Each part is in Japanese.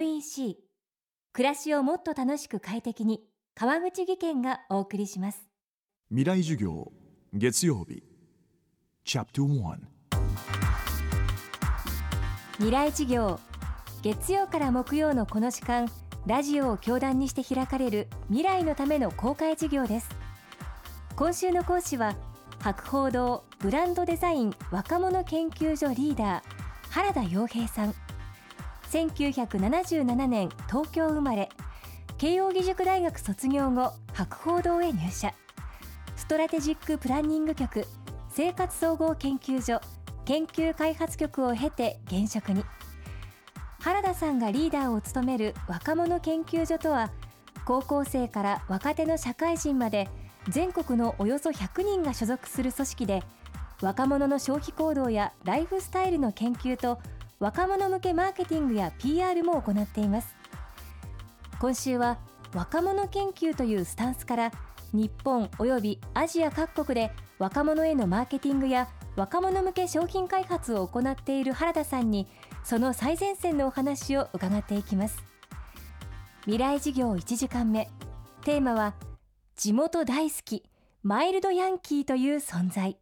NEC 暮らしをもっと楽しく快適に川口義賢がお送りします。未来授業月曜日。チャプト1未来授業月曜から木曜のこの時間ラジオを教壇にして開かれる未来のための公開授業です。今週の講師は博報堂ブランドデザイン若者研究所リーダー原田洋平さん1977年東京生まれ。慶應義塾大学卒業後博報堂へ入社。ストラテジックプランニング局生活総合研究所研究開発局を経て現職に。原田さんがリーダーを務める若者研究所とは高校生から若手の社会人まで全国のおよそ100人が所属する組織で若者の消費行動やライフスタイルの研究と若者向けマーケティングや PR も行っています。今週は若者研究というスタンスから日本およびアジア各国で若者へのマーケティングや若者向け商品開発を行っている原田さんにその最前線のお話を伺っていきます。未来事業1時間目。テーマは地元大好きマイルドヤンキーという存在。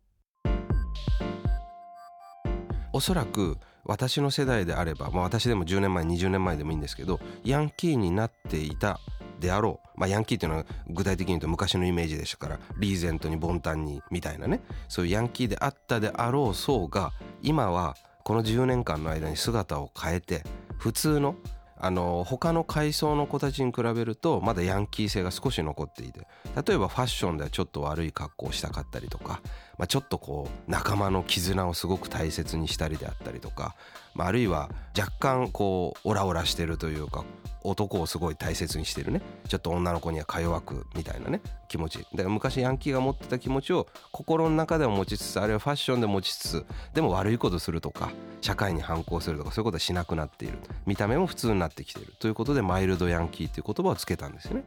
おそらく私の世代であれば、まあ、私でも10年前20年前でもいいんですけどヤンキーになっていたであろう、まあ、ヤンキーっていうのは具体的に言うと昔のイメージでしたからリーゼントにボンタンにみたいなねそういうヤンキーであったであろう層が今はこの10年間の間に姿を変えて普通のあの他の階層の子たちに比べるとまだヤンキー性が少し残っていて例えばファッションではちょっと悪い格好をしたかったりとか、まあ、ちょっとこう仲間の絆をすごく大切にしたりであったりとか、まあ、あるいは若干こうオラオラしてるというか男をすごい大切にしてるね。ちょっと女の子にはか弱くみたいなね気持ち。だから昔ヤンキーが持ってた気持ちを心の中では持ちつつあるいはファッションで持ちつつでも悪いことするとか社会に反抗するとかそういうことはしなくなっている。見た目も普通になってきている。ということでマイルドヤンキーという言葉をつけたんですよね。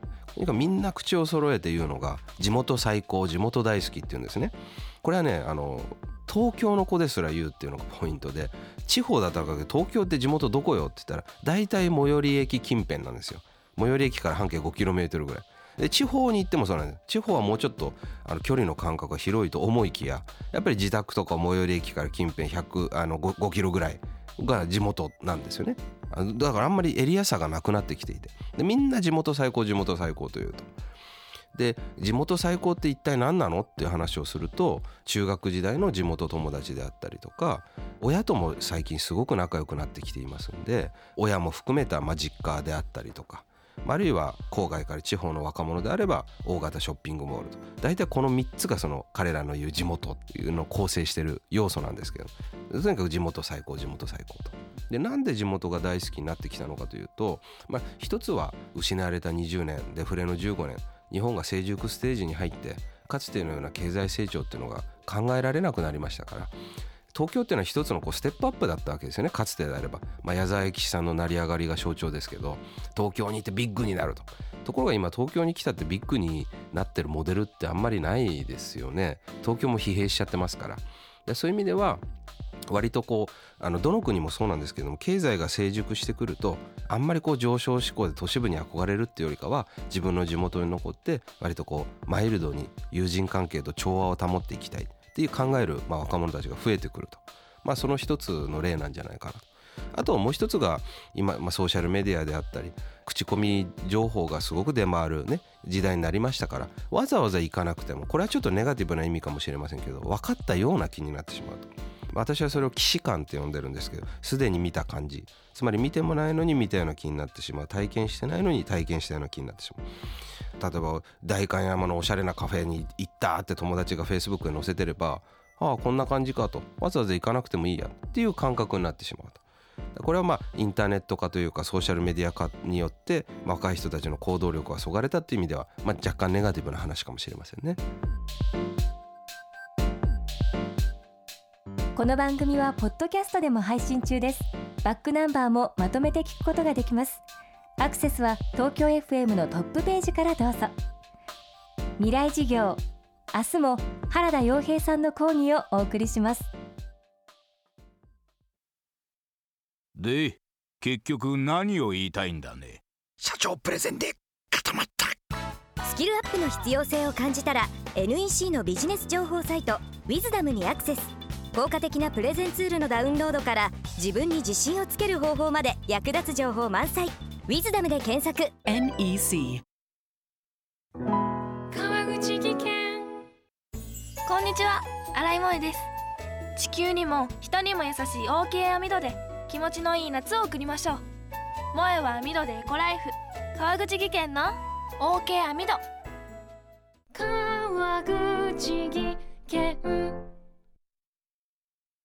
みんな口を揃えて言うのが地元最高地元大好きっていうんですね。これはねあの東京の子ですら言うっていうのがポイントで地方だったら東京って地元どこよって言ったら大体最寄り駅近辺なんですよ。最寄り駅から半径 5km ぐらい。で地方に行ってもそうなんです。地方はもうちょっとあの距離の間隔が広いと思いきややっぱり自宅とか最寄り駅から近辺100あの 5, 5キロぐらいが地元なんですよね。だからあんまりエリア差がなくなってきていて。でみんな地元最高地元最高というと。で地元最高って一体何なのっていう話をすると中学時代の地元友達であったりとか親とも最近すごく仲良くなってきていますんで親も含めたま実家であったりとかあるいは郊外から地方の若者であれば大型ショッピングモールと大体この3つがその彼らの言う地元っていうのを構成してる要素なんですけどとにかく地元最高地元最高と。でなんで地元が大好きになってきたのかというと、まあ、一つは失われた20年デフレの15年日本が成熟ステージに入ってかつてのような経済成長っていうのが考えられなくなりましたから東京っていうのは一つのこうステップアップだったわけですよね。かつてであれば、まあ、矢沢永吉さんの成り上がりが象徴ですけど東京に行ってビッグになると。ところが今東京に来たってビッグになってるモデルってあんまりないですよね。東京も疲弊しちゃってますから。でそういう意味では割とこうあのどの国もそうなんですけども経済が成熟してくるとあんまりこう上昇志向で都市部に憧れるっていうよりかは自分の地元に残って割とこうマイルドに友人関係と調和を保っていきたいっていう考える、まあ、若者たちが増えてくると、まあ、その一つの例なんじゃないかなと。あともう一つが今、まあ、ソーシャルメディアであったり口コミ情報がすごく出回るね時代になりましたからわざわざ行かなくてもこれはちょっとネガティブな意味かもしれませんけど分かったような気になってしまうと。私はそれを既視感って呼んでるんですけどすでに見た感じつまり見てもないのに見たような気になってしまう体験してないのに体験したような気になってしまう例えば代官山のおしゃれなカフェに行ったって友達がフェイスブックに載せてればああこんな感じかとわざわざ行かなくてもいいやっていう感覚になってしまうと。これはまあインターネット化というかソーシャルメディア化によって若い人たちの行動力がそがれたっていう意味では、まあ、若干ネガティブな話かもしれませんね。この番組はポッドキャストでも配信中です。バックナンバーもまとめて聞くことができます。アクセスは東京 FM のトップページからどうぞ。未来事業明日も原田洋平さんの講義をお送りします。で結局何を言いたいんだね？社長プレゼンで固まった。スキルアップの必要性を感じたら NEC のビジネス情報サイト「ウィズダムにアクセス効果的なプレゼンツールのダウンロードから自分に自信をつける方法まで役立つ情報満載「ウィズダムで検索。NEC 川口技研。こんにちは。新井萌です。地球にも人にも優しい OK 網戸で気持ちのいい夏を送りましょう。萌えは網戸でエコライフ。川口技研の OK 網戸。川口技研